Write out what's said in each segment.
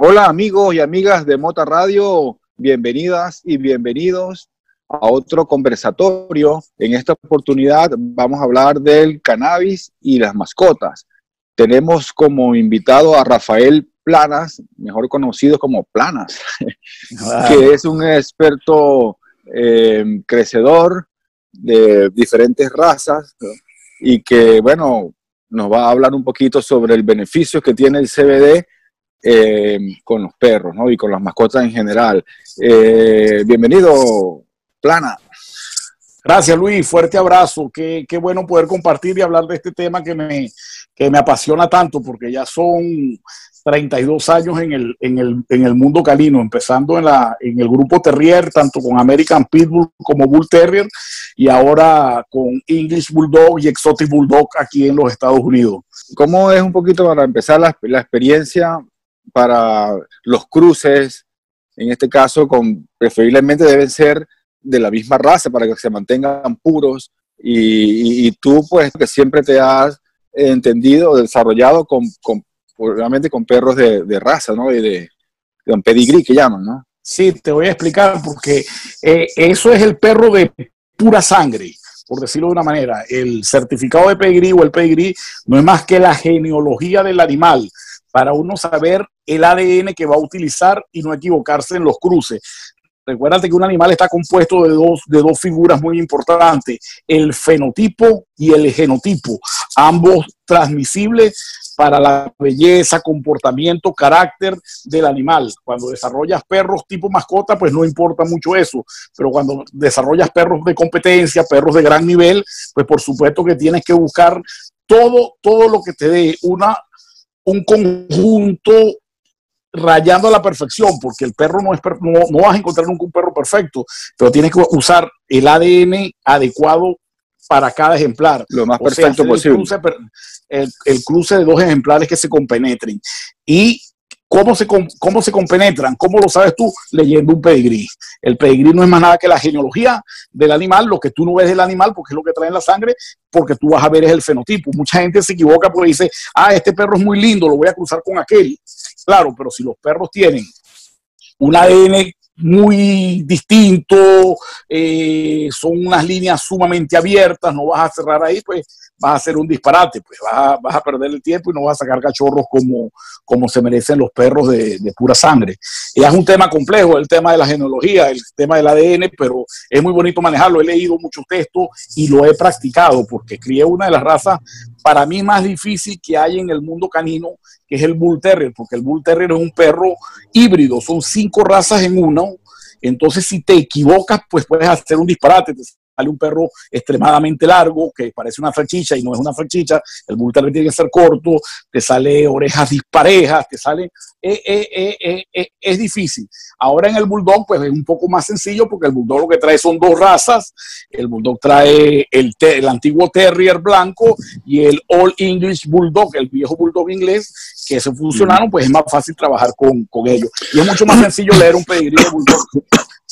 Hola amigos y amigas de Mota Radio, bienvenidas y bienvenidos a otro conversatorio. En esta oportunidad vamos a hablar del cannabis y las mascotas. Tenemos como invitado a Rafael Planas, mejor conocido como Planas, que es un experto eh, crecedor de diferentes razas y que, bueno, nos va a hablar un poquito sobre el beneficio que tiene el CBD eh, con los perros ¿no? y con las mascotas en general. Eh, bienvenido, Plana. Gracias, Luis. Fuerte abrazo. Qué, qué, bueno poder compartir y hablar de este tema que me, que me apasiona tanto, porque ya son 32 años en el, en el, en el mundo canino, empezando en, la, en el grupo Terrier, tanto con American Pitbull como Bull Terrier, y ahora con English Bulldog y Exotic Bulldog aquí en los Estados Unidos. ¿Cómo es un poquito para empezar la, la experiencia para los cruces? En este caso, con, preferiblemente deben ser de la misma raza para que se mantengan puros. Y, y, tú, pues, que siempre te has entendido, desarrollado con, con con perros de, raza, ¿no? Y de, de pedigrí que llaman, ¿no? Sí, te voy a explicar porque eh, eso es el perro de pura sangre, por decirlo de una manera. El certificado de pedigrí o el pedigrí no es más que la genealogía del animal para uno saber el ADN que va a utilizar y no equivocarse en los cruces. Recuérdate que un animal está compuesto de dos, de dos figuras muy importantes, el fenotipo y el genotipo, ambos transmisibles para la belleza, comportamiento, carácter del animal. Cuando desarrollas perros tipo mascota, pues no importa mucho eso, pero cuando desarrollas perros de competencia, perros de gran nivel, pues por supuesto que tienes que buscar todo, todo lo que te dé una, un conjunto rayando a la perfección, porque el perro no es no, no, vas a encontrar nunca un perro perfecto, pero tienes que usar el ADN adecuado para cada ejemplar. Lo más perfecto sea, posible. El cruce, el, el cruce, de dos ejemplares que se compenetren. Y ¿Cómo se, ¿Cómo se compenetran? ¿Cómo lo sabes tú? Leyendo un pedigrí. El pedigrí no es más nada que la genealogía del animal, lo que tú no ves del animal, porque es lo que trae en la sangre, porque tú vas a ver es el fenotipo. Mucha gente se equivoca porque dice, ah, este perro es muy lindo, lo voy a cruzar con aquel. Claro, pero si los perros tienen un ADN muy distinto, eh, son unas líneas sumamente abiertas, no vas a cerrar ahí, pues vas a hacer un disparate, pues vas a, perder el tiempo y no vas a sacar cachorros como, como se merecen los perros de, pura sangre. Es un tema complejo, el tema de la genealogía, el tema del ADN, pero es muy bonito manejarlo. He leído muchos textos y lo he practicado porque crié una de las razas para mí más difícil que hay en el mundo canino, que es el Bull Terrier, porque el Bull Terrier es un perro híbrido, son cinco razas en uno. Entonces, si te equivocas, pues puedes hacer un disparate, un perro extremadamente largo, que parece una salchicha y no es una salchicha, el Bull Terrier tiene que ser corto, te sale orejas disparejas, te sale... Eh, eh, eh, es difícil. Ahora en el Bulldog, pues es un poco más sencillo, porque el Bulldog lo que trae son dos razas, el Bulldog trae el, el antiguo Terrier blanco y el All English Bulldog, el viejo Bulldog inglés, que se fusionaron, pues es más fácil trabajar con, con ellos. Y es mucho más sencillo leer un pedigrí de Bulldog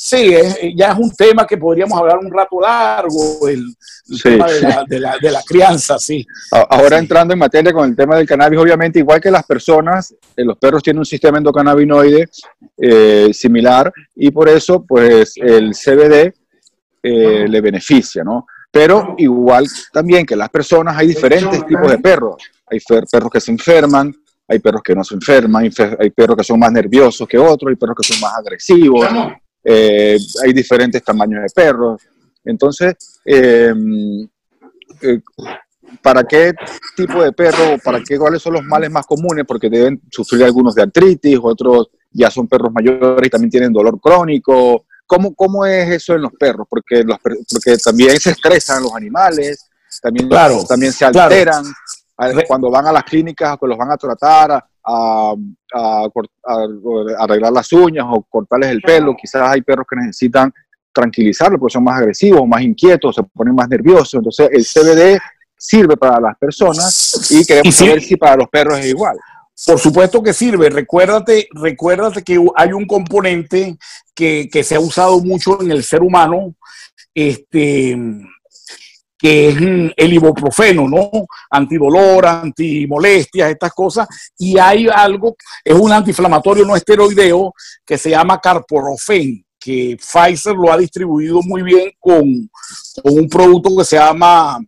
Sí, es, ya es un tema que podríamos hablar un rato largo, el, el sí. tema de la, de, la, de la, crianza, sí. Ahora sí. entrando en materia con el tema del cannabis, obviamente, igual que las personas, eh, los perros tienen un sistema endocannabinoide eh, similar y por eso, pues, el CBD eh, le beneficia, ¿no? Pero igual también que las personas, hay diferentes tipos de perros. Hay perros que se enferman, hay perros que no se enferman, hay perros que son más nerviosos que otros, hay perros que son más agresivos. Eh, hay diferentes tamaños de perros. Entonces, eh, eh, ¿para qué tipo de perro, para qué, cuáles son los males más comunes? Porque deben sufrir algunos de artritis, otros ya son perros mayores y también tienen dolor crónico. ¿Cómo, cómo es eso en los perros? Porque, los, porque también se estresan los animales, también, claro, también se alteran. Claro. Cuando van a las clínicas, que los van a tratar, a, a, a, a, arreglar las uñas o cortarles el pelo. Quizás hay perros que necesitan tranquilizarlos porque son más agresivos, más inquietos, se ponen más nerviosos. Entonces el CBD sirve para las personas y queremos ¿Y saber si para los perros es igual. Por supuesto que sirve. Recuérdate, recuérdate que hay un componente que, que se ha usado mucho en el ser humano, este, que es mm, el ibuprofeno, ¿no? Antidolor, antimolestias, estas cosas. Y hay algo, es un antiinflamatorio no esteroideo que se llama carporofen, que Pfizer lo ha distribuido muy bien con, con un producto que se llama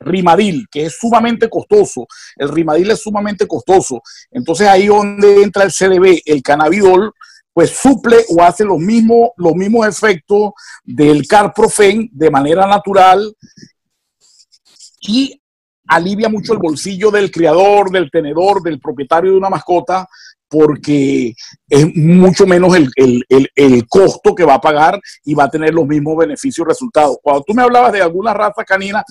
Rimadil, que es sumamente costoso. El Rimadil es sumamente costoso. Entonces ahí donde entra el CDB, el cannabidol, pues suple o hace los mismos, los mismos efectos del carprofen de manera natural y alivia mucho el bolsillo del criador, del tenedor, del propietario de una mascota, porque es mucho menos el, el, costo que va a pagar y va a tener los mismos beneficios y resultados. Cuando tú me hablabas de alguna raza canina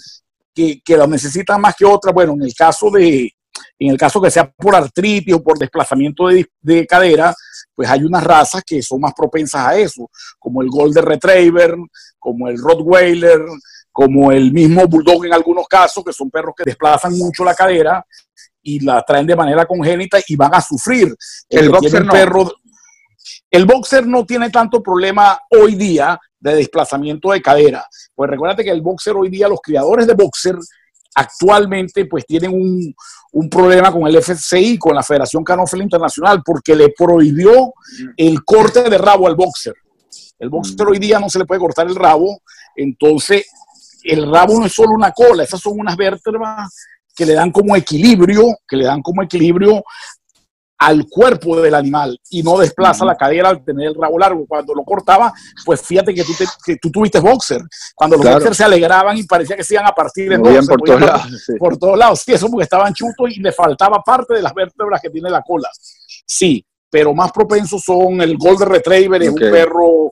que, que la necesitan más que otra, bueno, en el caso de, en el caso que sea por artritis o por desplazamiento de, de cadera, pues hay unas razas que son más propensas a eso, como el Golden Retriever, como el Rottweiler, como el mismo Bulldog en algunos casos, que son perros que desplazan mucho la cadera y la traen de manera congénita y van a sufrir. El, boxer no. Perro, el boxer no tiene tanto problema hoy día de desplazamiento de cadera. Pues recuérdate que el boxer hoy día, los criadores de boxer actualmente pues tienen un, un problema con el FCI, con la Federación Canófila Internacional, porque le prohibió el corte de rabo al boxer. El boxer hoy día no se le puede cortar el rabo, entonces el rabo no es solo una cola, esas son unas vértebras que le dan como equilibrio, que le dan como equilibrio al cuerpo del animal y no desplaza la cadera al tener el rabo largo. Cuando lo cortaba, pues fíjate que tú, que tú tuviste boxer. Cuando los boxers se alegraban y parecía que se iban a partir en boxer, por, todos lados, por todos lados. Sí, eso porque estaban chutos y le faltaba parte de las vértebras que tiene la cola. Sí, pero más propensos son el Golden Retriever, es un perro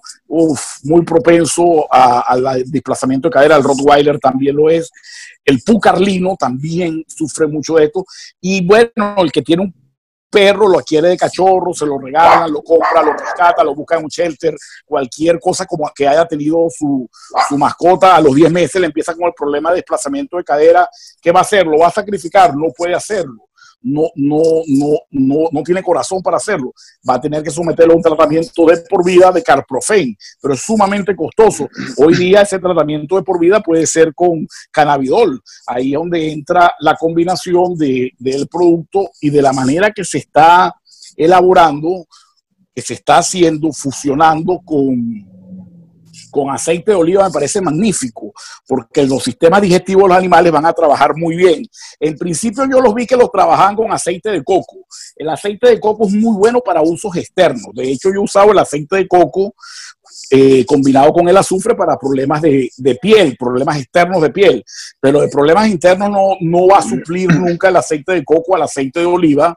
muy propenso al desplazamiento de cadera, el Rottweiler también lo es, el Pucarlino también sufre mucho de esto, y bueno, el que tiene un perro lo adquiere de cachorro, se lo regalan, lo compra, lo rescata, lo busca en un shelter, cualquier cosa como que haya tenido su, su mascota, a los 10 meses le empieza con el problema de desplazamiento de cadera, ¿qué va a hacer? ¿Lo va a sacrificar? No puede hacerlo no, no, no, no, no tiene corazón para hacerlo. Va a tener que someterlo a un tratamiento de por vida de carprofen, pero es sumamente costoso. Hoy día ese tratamiento de por vida puede ser con cannabidol. Ahí es donde entra la combinación de, del producto y de la manera que se está elaborando, que se está haciendo, fusionando con con aceite de oliva me parece magnífico, porque los sistemas digestivos de los animales van a trabajar muy bien. En principio yo los vi que los trabajaban con aceite de coco. El aceite de coco es muy bueno para usos externos. De hecho, yo usaba el aceite de coco eh, combinado con el azufre para problemas de, de, piel, problemas externos de piel. Pero de problemas internos no, no va a suplir nunca el aceite de coco al aceite de oliva,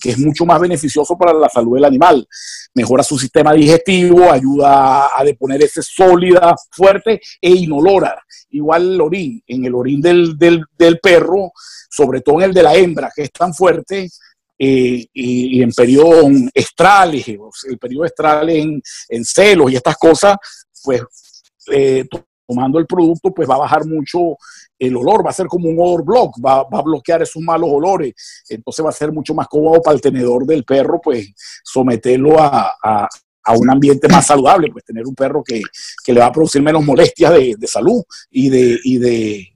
que, es mucho más beneficioso para la salud del animal mejora su sistema digestivo, ayuda a deponer ese sólida, fuerte e inolora. Igual el orín, en el orín del, perro, sobre todo en el de la hembra, que es tan fuerte, eh, y, en periodos estrales, el periodo estral en, en, celos y estas cosas, pues eh, tomando el producto, pues va a bajar mucho el olor, va a ser como un odor block, va, a bloquear esos malos olores, entonces va a ser mucho más cómodo para el tenedor del perro, pues someterlo a, un ambiente más saludable, pues tener un perro que, le va a producir menos molestias de, salud y de, y de,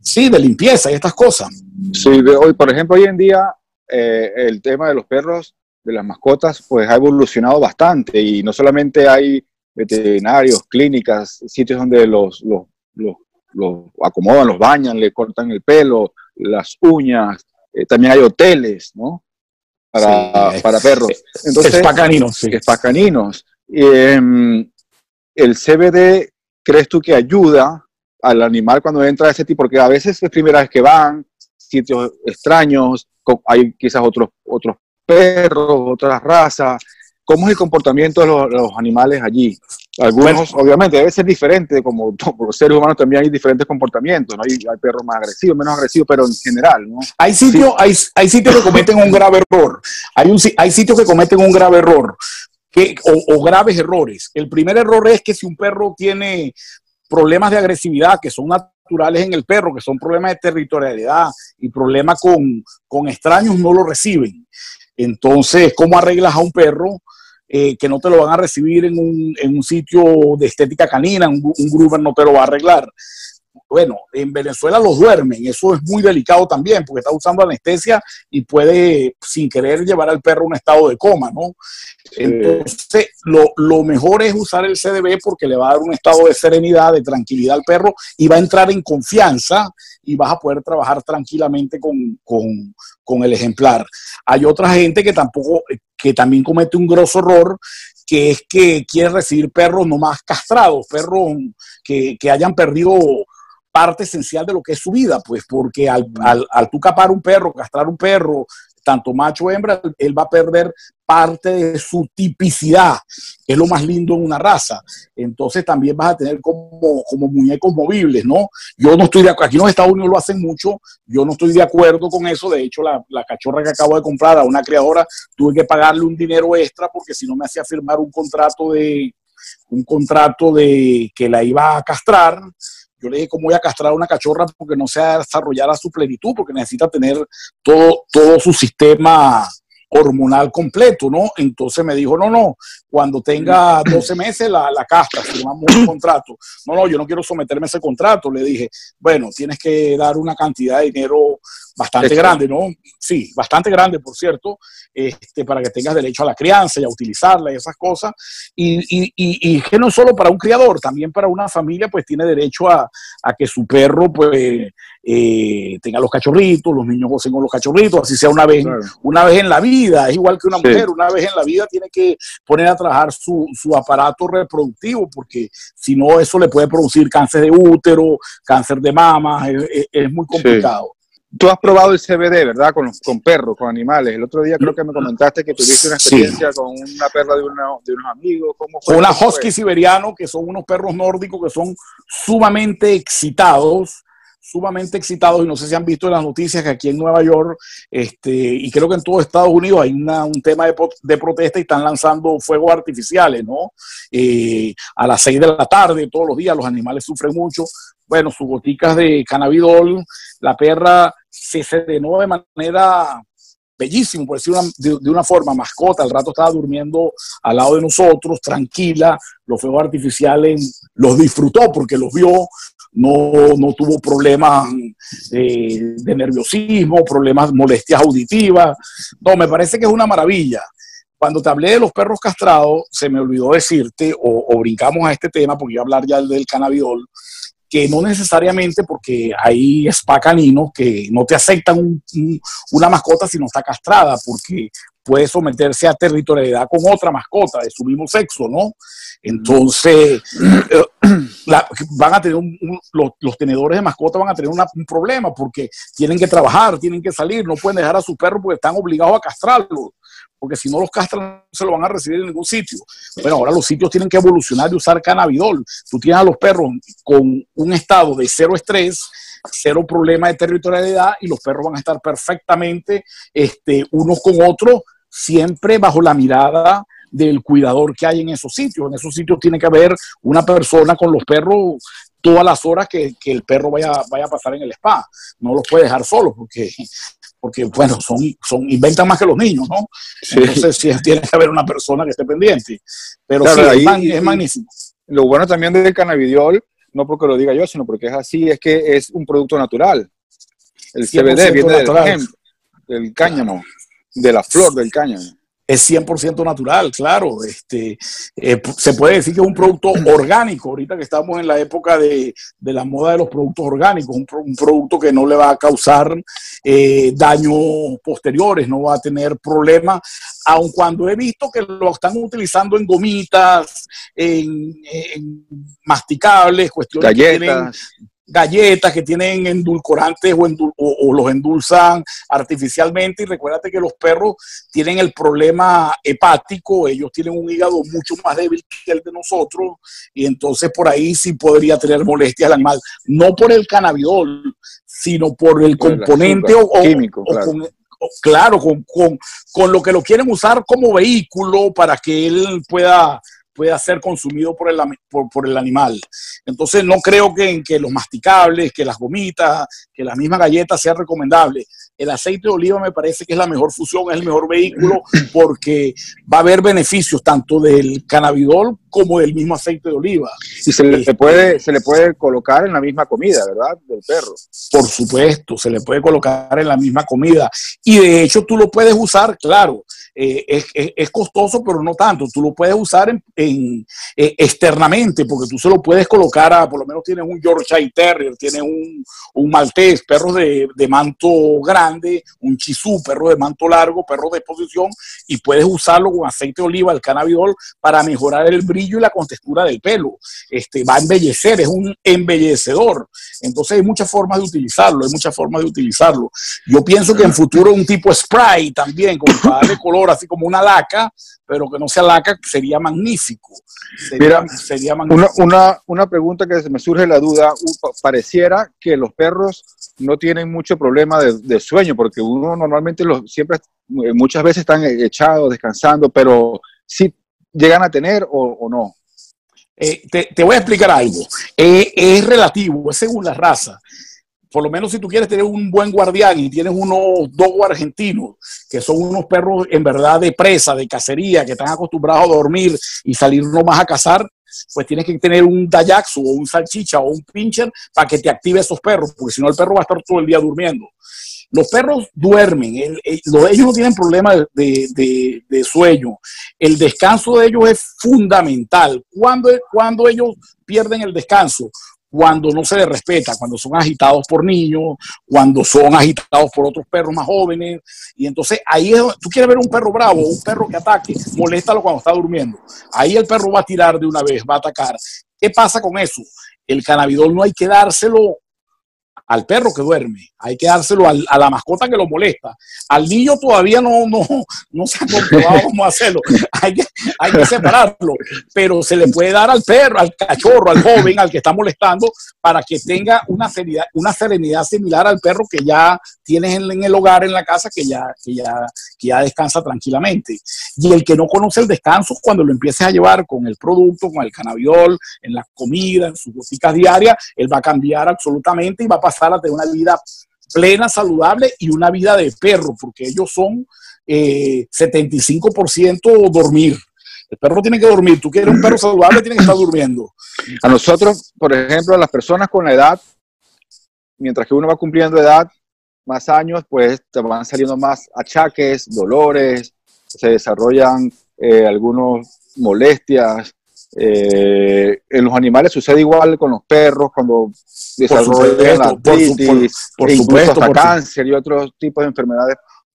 sí, de limpieza y estas cosas. Sí, hoy, por ejemplo, hoy en día eh, el tema de los perros, de las mascotas, pues ha evolucionado bastante y no solamente hay veterinarios, clínicas, sitios donde los, los, los, acomodan, los bañan, le cortan el pelo, las uñas, eh, también hay hoteles, ¿no? Para, para perros. Entonces, espacaninos. Sí. Espacaninos. Eh, el CBD, ¿crees tú que ayuda al animal cuando entra a ese tipo? Porque a veces es primera vez que van, sitios extraños, hay quizás otros, otros perros, otras razas, ¿Cómo es el comportamiento de los, animales allí? Algunos, obviamente, debe ser diferente, como los seres humanos también hay diferentes comportamientos, ¿no? Hay, hay perros más agresivos, menos agresivos, pero en general, ¿no? Hay sitios, hay, hay sitios que cometen un grave error. Hay, un, hay sitios que cometen un grave error. Que, o, o graves errores. El primer error es que si un perro tiene problemas de agresividad que son naturales en el perro, que son problemas de territorialidad y problemas con, con extraños, no lo reciben. Entonces, ¿cómo arreglas a un perro? Eh, que no te lo van a recibir en un, en un sitio de estética canina, un, un no te lo va a arreglar. Bueno, en Venezuela los duermen, eso es muy delicado también, porque está usando anestesia y puede sin querer llevar al perro a un estado de coma, ¿no? Entonces, lo, lo, mejor es usar el CDB porque le va a dar un estado de serenidad, de tranquilidad al perro y va a entrar en confianza y vas a poder trabajar tranquilamente con, con, con el ejemplar. Hay otra gente que tampoco, que también comete un grosso error, que es que quiere recibir perros no más castrados, perros que, que hayan perdido parte esencial de lo que es su vida, pues porque al, al, al tú capar un perro, castrar un perro, tanto macho o hembra, él va a perder parte de su tipicidad, que es lo más lindo en una raza. Entonces también vas a tener como, como muñecos movibles, ¿no? Yo no estoy de acuerdo, aquí en los Estados Unidos lo hacen mucho, yo no estoy de acuerdo con eso, de hecho la, la cachorra que acabo de comprar a una criadora, tuve que pagarle un dinero extra porque si no me hacía firmar un contrato de, un contrato de que la iba a castrar, yo le dije, ¿cómo voy a castrar a una cachorra porque no se desarrollar a su plenitud? Porque necesita tener todo, todo su sistema hormonal completo, ¿no? Entonces me dijo, no, no, cuando tenga 12 meses la, la casta, firmamos un contrato. No, no, yo no quiero someterme a ese contrato. Le dije, bueno, tienes que dar una cantidad de dinero bastante grande, ¿no? Sí, bastante grande, por cierto, este, para que tengas derecho a la crianza y a utilizarla y esas cosas. Y, y, y, y que no solo para un criador, también para una familia, pues tiene derecho a, a que su perro, pues, eh, tenga los cachorritos, los niños gocen con los cachorritos, así sea una vez, claro. una vez en la vida, es igual que una mujer, una vez en la vida tiene que poner a trabajar su, su aparato reproductivo, porque si no eso le puede producir cáncer de útero, cáncer de mama, es, muy complicado. Sí. Tú has probado el CBD, ¿verdad? Con, con perros, con animales. El otro día creo que me comentaste que tuviste una experiencia sí. con una perra de, una, de unos amigos. ¿Cómo fue? Una husky siberiano, que son unos perros nórdicos que son sumamente excitados sumamente excitados y no sé si han visto en las noticias que aquí en Nueva York este, y creo que en todo Estados Unidos hay una, un tema de, de, protesta y están lanzando fuegos artificiales, ¿no? Eh, a las 6 de la tarde, todos los días, los animales sufren mucho. Bueno, sus goticas de cannabidol, la perra se serenó de manera bellísimo, por decir una, de, de, una forma, mascota, al rato estaba durmiendo al lado de nosotros, tranquila, los fuegos artificiales los disfrutó porque los vio, no, no tuvo problemas eh, de nerviosismo, problemas, molestias auditivas. No, me parece que es una maravilla. Cuando te hablé de los perros castrados, se me olvidó decirte, o, o brincamos a este tema, porque iba a hablar ya del cannabidol, que no necesariamente porque hay spa caninos que no te aceptan un, un, una mascota si no está castrada, porque puede someterse a territorialidad con otra mascota de su mismo sexo, ¿no? Entonces, eh, la, van a tener un, un, los, los, tenedores de mascota van a tener una, un problema porque tienen que trabajar, tienen que salir, no pueden dejar a su perro porque están obligados a castrarlo porque si no los castran no se lo van a recibir en ningún sitio. Bueno, ahora los sitios tienen que evolucionar y usar cannabidol. Tú tienes a los perros con un estado de cero estrés, cero problema de territorialidad y los perros van a estar perfectamente este, unos con otros, siempre bajo la mirada del cuidador que hay en esos sitios. En esos sitios tiene que haber una persona con los perros todas las horas que, que el perro vaya, vaya a pasar en el spa. No los puede dejar solos porque porque bueno, son, son, inventan más que los niños, ¿no? Sí. Entonces sí, tiene que haber una persona que esté pendiente. Pero claro, sí, ahí, es, es, magnífico. Lo bueno también del cannabidiol, no porque lo diga yo, sino porque es así, es que es un producto natural. El CBD viene del, del cáñamo, de la flor del cáñamo es 100% natural, claro. Este, eh, se puede decir que es un producto orgánico, ahorita que estamos en la época de, de la moda de los productos orgánicos, un, producto que no le va a causar eh, daños posteriores, no va a tener problemas, aun cuando he visto que lo están utilizando en gomitas, en, en masticables, cuestiones Galletas. que tienen galletas que tienen endulcorantes o, endul o, o, los endulzan artificialmente. Y recuérdate que los perros tienen el problema hepático, ellos tienen un hígado mucho más débil que el de nosotros, y entonces por ahí sí podría tener molestias al animal. No por el cannabidol, sino por el por componente o, químico, claro. Con, claro, con, con, con, lo que lo quieren usar como vehículo para que él pueda pueda ser consumido por el, por, el animal. Entonces no creo que, que los masticables, que las gomitas, que las mismas galletas sean recomendables. El aceite de oliva me parece que es la mejor fusión, es el mejor vehículo porque va a haber beneficios tanto del cannabidol como del mismo aceite de oliva. Y se le, puede, se le puede colocar en la misma comida, ¿verdad? Del perro. Por supuesto, se le puede colocar en la misma comida. Y de hecho tú lo puedes usar, claro, eh, es, es, costoso, pero no tanto. Tú lo puedes usar en, eh, externamente, porque tú se lo puedes colocar a, por lo menos tienes un Yorkshire Terrier, tienes un, un maltés, perros de, de, manto grande, un chisú, perro de manto largo, perro de exposición, y puedes usarlo con aceite de oliva, el cannabidol, para mejorar el brillo y la contextura del pelo. Este, va a embellecer, es un embellecedor. Entonces hay muchas formas de utilizarlo, hay muchas formas de utilizarlo. Yo pienso que en futuro un tipo spray también, como para darle color así como una laca, pero que no sea laca, sería magnífico. Sería, sería magnífico. Una, una, pregunta que me surge la duda, pareciera que los perros no tienen mucho problema de, sueño, porque uno normalmente los, siempre, muchas veces están echados, descansando, pero si llegan a tener o, no. Eh, te, voy a explicar algo. Eh, es relativo, es según la raza por lo menos si tú quieres tener un buen guardián y tienes unos dogo argentinos, que son unos perros en verdad de presa, de cacería, que están acostumbrados a dormir y salir nomás a cazar, pues tienes que tener un Dayaxu o un salchicha o un pincher para que te active esos perros, porque si no el perro va a estar todo el día durmiendo. Los perros duermen, ellos no tienen problema de, sueño. El descanso de ellos es fundamental. Cuando, cuando ellos pierden el descanso, cuando no se les respeta, cuando son agitados por niños, cuando son agitados por otros perros más jóvenes. Y entonces ahí es, tú quieres ver un perro bravo, un perro que ataque, moléstalo cuando está durmiendo. Ahí el perro va a tirar de una vez, va a atacar. ¿Qué pasa con eso? El cannabidol no hay que dárselo al perro que duerme, hay que dárselo a la mascota que lo molesta. Al niño todavía no, no, no se ha comprobado cómo hacerlo, hay que, hay que separarlo, pero se le puede dar al perro, al cachorro, al joven, al que está molestando, para que tenga una serenidad, una serenidad similar al perro que ya tienes en, el hogar, en la casa, que ya, que, ya, que ya descansa tranquilamente. Y el que no conoce el descanso, cuando lo empieces a llevar con el producto, con el cannabiol, en la comida, en sus boticas diarias, él va a cambiar absolutamente y va a pasar tener una vida plena, saludable y una vida de perro, porque ellos son eh, 75% dormir. El perro tiene que dormir. Tú quieres un perro saludable, tiene que estar durmiendo. A nosotros, por ejemplo, a las personas con la edad, mientras que uno va cumpliendo edad, más años, pues te van saliendo más achaques, dolores, se desarrollan eh, algunas molestias, eh, en los animales sucede igual con los perros cuando desarrollan la artritis, por, supuesto, hasta cáncer y otros tipos de enfermedades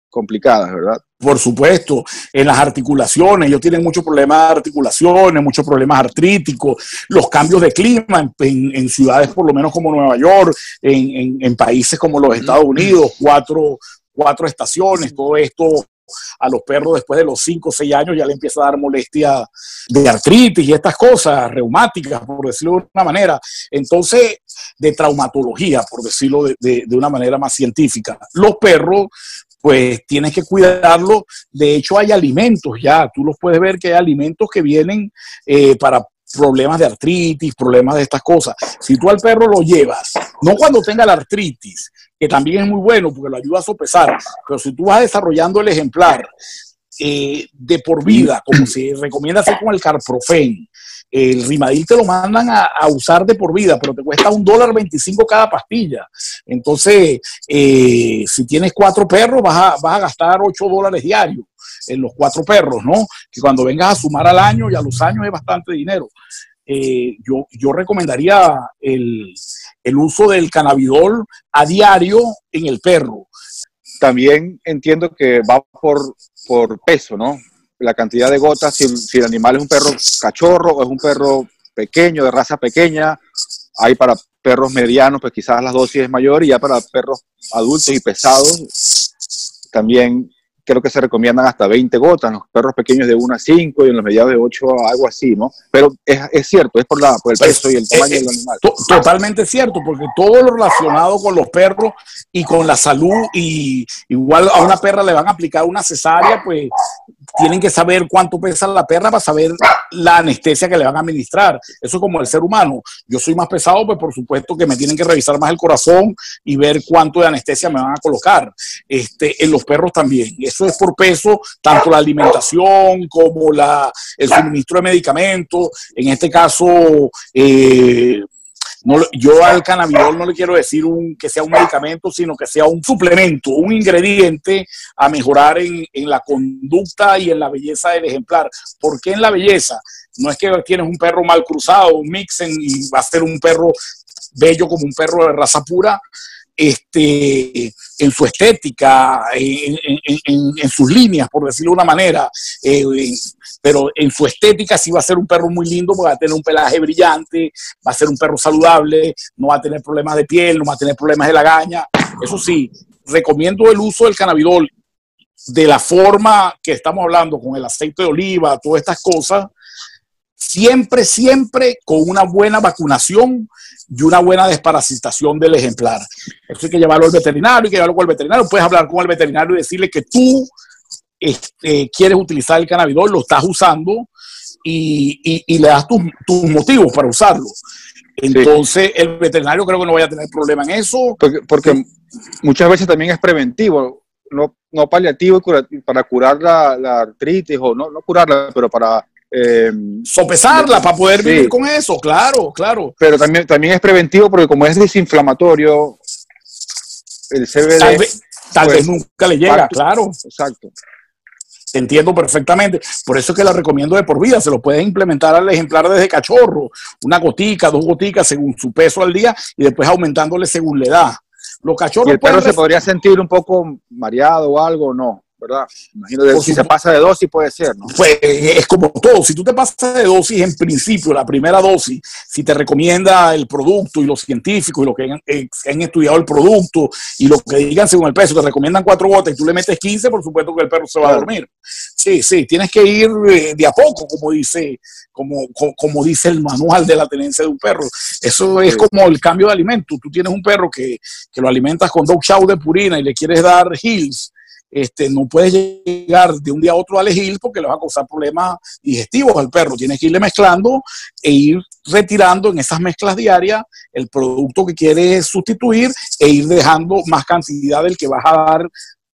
complicadas, ¿verdad? Por supuesto, en las articulaciones, ellos tienen muchos problemas de articulaciones, muchos problemas artríticos, los cambios de clima en, ciudades por lo menos como Nueva York, en, en, países como los Estados Unidos, cuatro, cuatro estaciones, todo esto a los perros después de los 5 o 6 años ya le empieza a dar molestia de artritis y estas cosas reumáticas, por decirlo de una manera. Entonces, de traumatología, por decirlo de, una manera más científica. Los perros pues tienes que cuidarlos. De hecho, hay alimentos ya, tú los puedes ver que hay alimentos que vienen eh, para problemas de artritis, problemas de estas cosas. Si tú al perro lo llevas, no cuando tenga la artritis, que también es muy bueno porque lo ayuda a sopesar, pero si tú vas desarrollando el ejemplar eh, de por vida, como se recomienda hacer con el carprofen, el rimadil te lo mandan a, usar de por vida, pero te cuesta un dólar 25 cada pastilla. Entonces, eh, si tienes cuatro perros, vas a, vas a gastar 8 dólares diarios en los cuatro perros, ¿no? Que cuando vengas a sumar al año y a los años es bastante dinero. Eh, yo, yo recomendaría el, el uso del cannabidol a diario en el perro. También entiendo que va por, por peso, ¿no? La cantidad de gotas, si, si, el animal es un perro cachorro o es un perro pequeño, de raza pequeña, hay para perros medianos, pues quizás la dosis es mayor, y ya para perros adultos y pesados, también creo que se recomiendan hasta 20 gotas, los perros pequeños de 1 a 5 y en los mediados de 8 a algo así, ¿no? Pero es, es cierto, es por, la, por el pues, peso y el tamaño del animal. Totalmente cierto, porque todo lo relacionado con los perros y con la salud, y igual a una perra le van a aplicar una cesárea, pues tienen que saber cuánto pesa la perra para saber la anestesia que le van a administrar. Eso es como el ser humano. Yo soy más pesado, pues por supuesto que me tienen que revisar más el corazón y ver cuánto de anestesia me van a colocar. Este, en los perros también. Eso es por peso, tanto la alimentación como la, el suministro de medicamentos. En este caso, eh, yo al cannabidol no le quiero decir un, que sea un medicamento, sino que sea un suplemento, un ingrediente a mejorar en, la conducta y en la belleza del ejemplar. ¿Por qué en la belleza? No es que tienes un perro mal cruzado, un mixen y va a ser un perro bello como un perro de raza pura, este, en su estética, en, sus líneas, por decirlo de una manera, eh, pero en su estética sí va a ser un perro muy lindo porque va a tener un pelaje brillante, va a ser un perro saludable, no va a tener problemas de piel, no va a tener problemas de lagaña. Eso sí, recomiendo el uso del cannabidol de la forma que estamos hablando, con el aceite de oliva, todas estas cosas, siempre, siempre con una buena vacunación y una buena desparasitación del ejemplar. Eso hay que llevarlo al veterinario, hay que llevarlo con el veterinario. Puedes hablar con el veterinario y decirle que tú este, quieres utilizar el cannabidol, lo estás usando y, le das tus, motivos para usarlo. Entonces, el veterinario creo que no vaya a tener problema en eso. Porque, muchas veces también es preventivo, no, no paliativo para curar la, artritis, o no, no curarla, pero para eh, sopesarla para poder vivir con eso, claro, claro. Pero también, también es preventivo porque como es desinflamatorio, el CBD... Tal vez, pues, nunca le llega, claro. Exacto. Entiendo perfectamente. Por eso es que la recomiendo de por vida. Se lo puedes implementar al ejemplar desde cachorro. Una gotica, dos goticas según su peso al día y después aumentándole según la edad. Los cachorros. ¿Y el perro se podría sentir un poco mareado o algo? No. ¿Verdad? Imagino que si se pasa de dosis puede ser, ¿no? Pues es como todo, si tú te pasas de dosis en principio, la primera dosis, si te recomienda el producto y los científicos y los que han, eh, estudiado el producto y lo que digan según el peso, te recomiendan cuatro gotas y tú le metes 15, por supuesto que el perro se va a dormir. Sí, sí, tienes que ir eh, de a poco, como dice, como, como, dice el manual de la tenencia de un perro. Eso es como el cambio de alimento. Tú tienes un perro que, que lo alimentas con dog chow de purina y le quieres dar hills este, no puedes llegar de un día a otro a elegir porque le va a causar problemas digestivos al perro. Tienes que irle mezclando e ir retirando en esas mezclas diarias el producto que quieres sustituir e ir dejando más cantidad del que vas a dar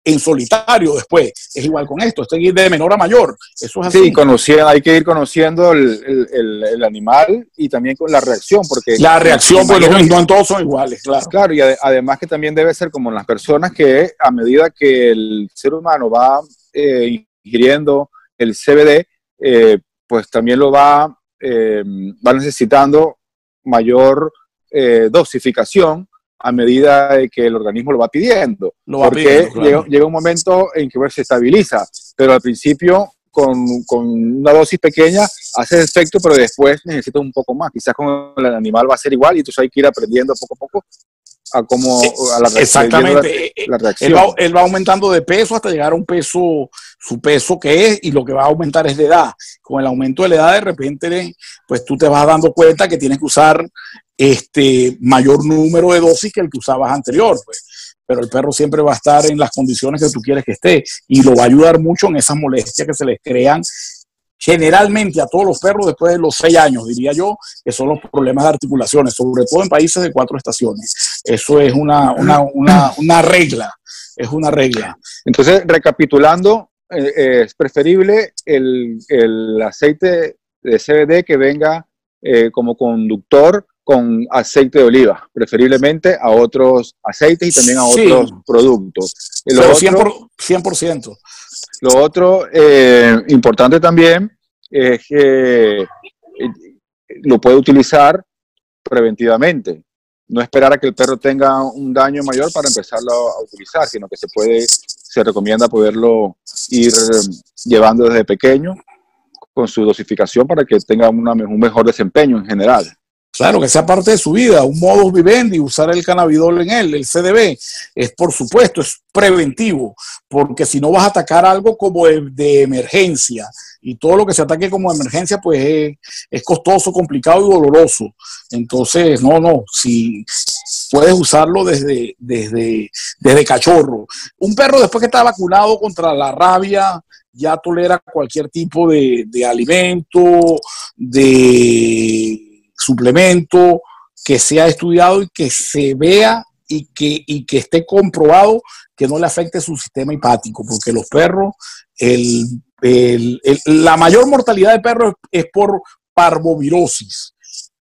en solitario después. Es igual con esto, esto hay de menor a mayor. Eso es así. Sí, hay que ir conociendo el, animal y también con la reacción, porque... La reacción, pues no en todos son iguales, claro. Claro, y además que también debe ser como las personas que a medida que el ser humano va eh, ingiriendo el CBD, eh, pues también lo va, eh, va necesitando mayor dosificación a medida de que el organismo lo va pidiendo. porque llega, un momento en que se estabiliza, pero al principio con, una dosis pequeña hace efecto, pero después necesita un poco más. Quizás con el animal va a ser igual y entonces hay que ir aprendiendo poco a poco a cómo a la, Exactamente. La, reacción. Él va, aumentando de peso hasta llegar a un peso, su peso que es, y lo que va a aumentar es de edad. Con el aumento de la edad, de repente, pues tú te vas dando cuenta que tienes que usar este mayor número de dosis que el que usabas anterior, pues. Pero el perro siempre va a estar en las condiciones que tú quieres que esté y lo va a ayudar mucho en esas molestias que se les crean generalmente a todos los perros después de los seis años, diría yo, que son los problemas de articulaciones, sobre todo en países de cuatro estaciones. Eso es una, una, regla, es una regla. Entonces, recapitulando, eh, eh, es preferible el, el, aceite de CBD que venga eh, como conductor con aceite de oliva, preferiblemente a otros aceites y también a otros productos. Lo 100%, Lo otro eh, importante también es que eh, lo puede utilizar preventivamente. No esperar a que el perro tenga un daño mayor para empezarlo a utilizar, sino que se puede, se recomienda poderlo ir llevando desde pequeño con su dosificación para que tenga un mejor desempeño en general. Claro, que sea parte de su vida, un modo vivendi, usar el cannabidol en él, el CDB, es por supuesto, es preventivo, porque si no vas a atacar algo como de, emergencia, y todo lo que se ataque como emergencia, pues es, costoso, complicado y doloroso. Entonces, no, no, si puedes usarlo desde, desde, desde cachorro. Un perro después que está vacunado contra la rabia, ya tolera cualquier tipo de, de alimento, de suplemento que sea estudiado y que se vea y que, y que esté comprobado que no le afecte su sistema hepático, porque los perros, el, la mayor mortalidad de perros es por parvovirosis,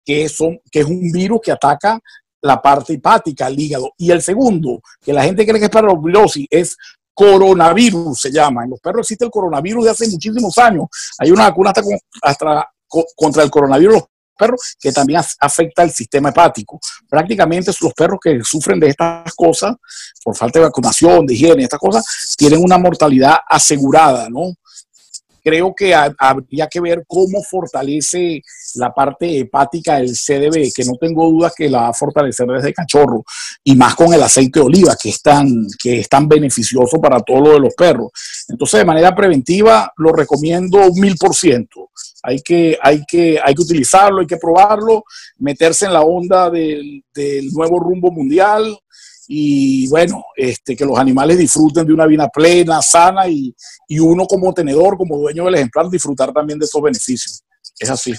que, son, que es un virus que ataca la parte hepática, el hígado. Y el segundo, que la gente cree que es parvovirosis, es coronavirus, se llama. En los perros existe el coronavirus de hace muchísimos años. Hay una vacuna hasta, hasta contra el coronavirus perros, que también afecta el sistema hepático. Prácticamente los perros que sufren de estas cosas, por falta de vacunación, de higiene, estas cosas, tienen una mortalidad asegurada, ¿no? creo que habría que ver cómo fortalece la parte hepática del CDB, que no tengo dudas que la va a fortalecer desde cachorro, y más con el aceite de oliva, que es tan, que es tan beneficioso para todo lo de los perros. Entonces, de manera preventiva, lo recomiendo mil por ciento. Hay que, hay, que, hay que utilizarlo, hay que probarlo, meterse en la onda del, del nuevo rumbo mundial, y bueno, este, que los animales disfruten de una vida plena, sana y, y uno como tenedor, como dueño del ejemplar, disfrutar también de esos beneficios. Es así.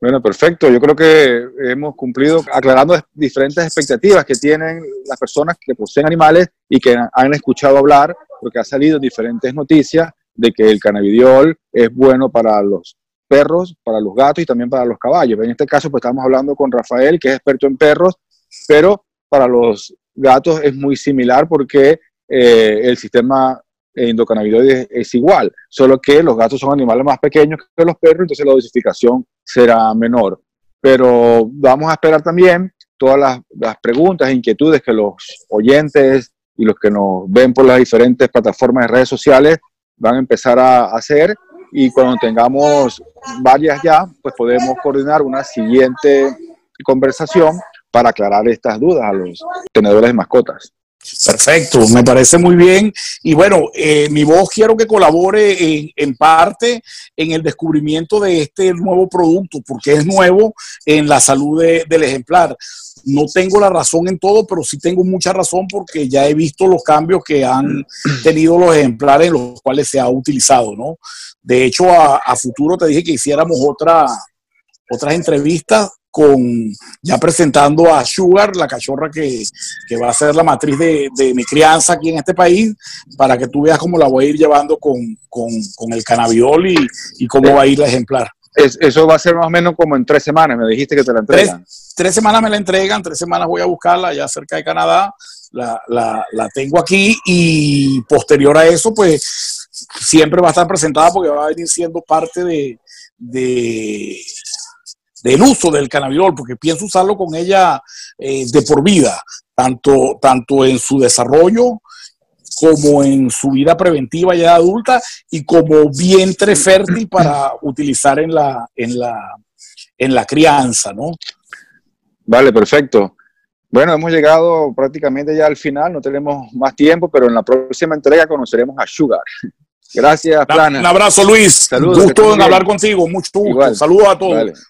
Bueno, perfecto. Yo creo que hemos cumplido aclarando diferentes expectativas que tienen las personas que poseen animales y que han escuchado hablar, porque ha salido diferentes noticias de que el cannabidiol es bueno para los perros, para los gatos y también para los caballos. En este caso, pues estamos hablando con Rafael, que es experto en perros, pero para los gatos es muy similar porque eh, el sistema endocannabinoide es, igual, solo que los gatos son animales más pequeños que los perros, entonces la dosificación será menor. Pero vamos a esperar también todas las, preguntas e inquietudes que los oyentes y los que nos ven por las diferentes plataformas de redes sociales van a empezar a hacer y cuando tengamos varias ya, pues podemos coordinar una siguiente conversación para aclarar estas dudas a los tenedores de mascotas. Perfecto, me parece muy bien. Y bueno, eh, mi voz quiero que colabore en, parte en el descubrimiento de este nuevo producto, porque es nuevo en la salud del ejemplar. No tengo la razón en todo, pero sí tengo mucha razón porque ya he visto los cambios que han tenido los ejemplares en los cuales se ha utilizado, ¿no? De hecho, a, a futuro te dije que hiciéramos otra, otras entrevistas con ya presentando a Sugar, la cachorra que, va a ser la matriz de, mi crianza aquí en este país, para que tú veas cómo la voy a ir llevando con, el cannabiol y, cómo va a ir la ejemplar. eso va a ser más o menos como en tres semanas, me dijiste que te la entregan. Tres, semanas me la entregan, tres semanas voy a buscarla ya cerca de Canadá, la, tengo aquí y posterior a eso, pues siempre va a estar presentada porque va a venir siendo parte de del uso del cannabidiol, porque pienso usarlo con ella eh, de por vida, tanto, tanto en su desarrollo como en su vida preventiva ya adulta y como vientre fértil para utilizar en la, en la, en la crianza, ¿no? Vale, perfecto. Bueno, hemos llegado prácticamente ya al final, no tenemos más tiempo, pero en la próxima entrega conoceremos a Sugar. Gracias, Plana. Un abrazo, Luis. Saludos. Gusto en hablar contigo. Mucho gusto. Saludos a todos.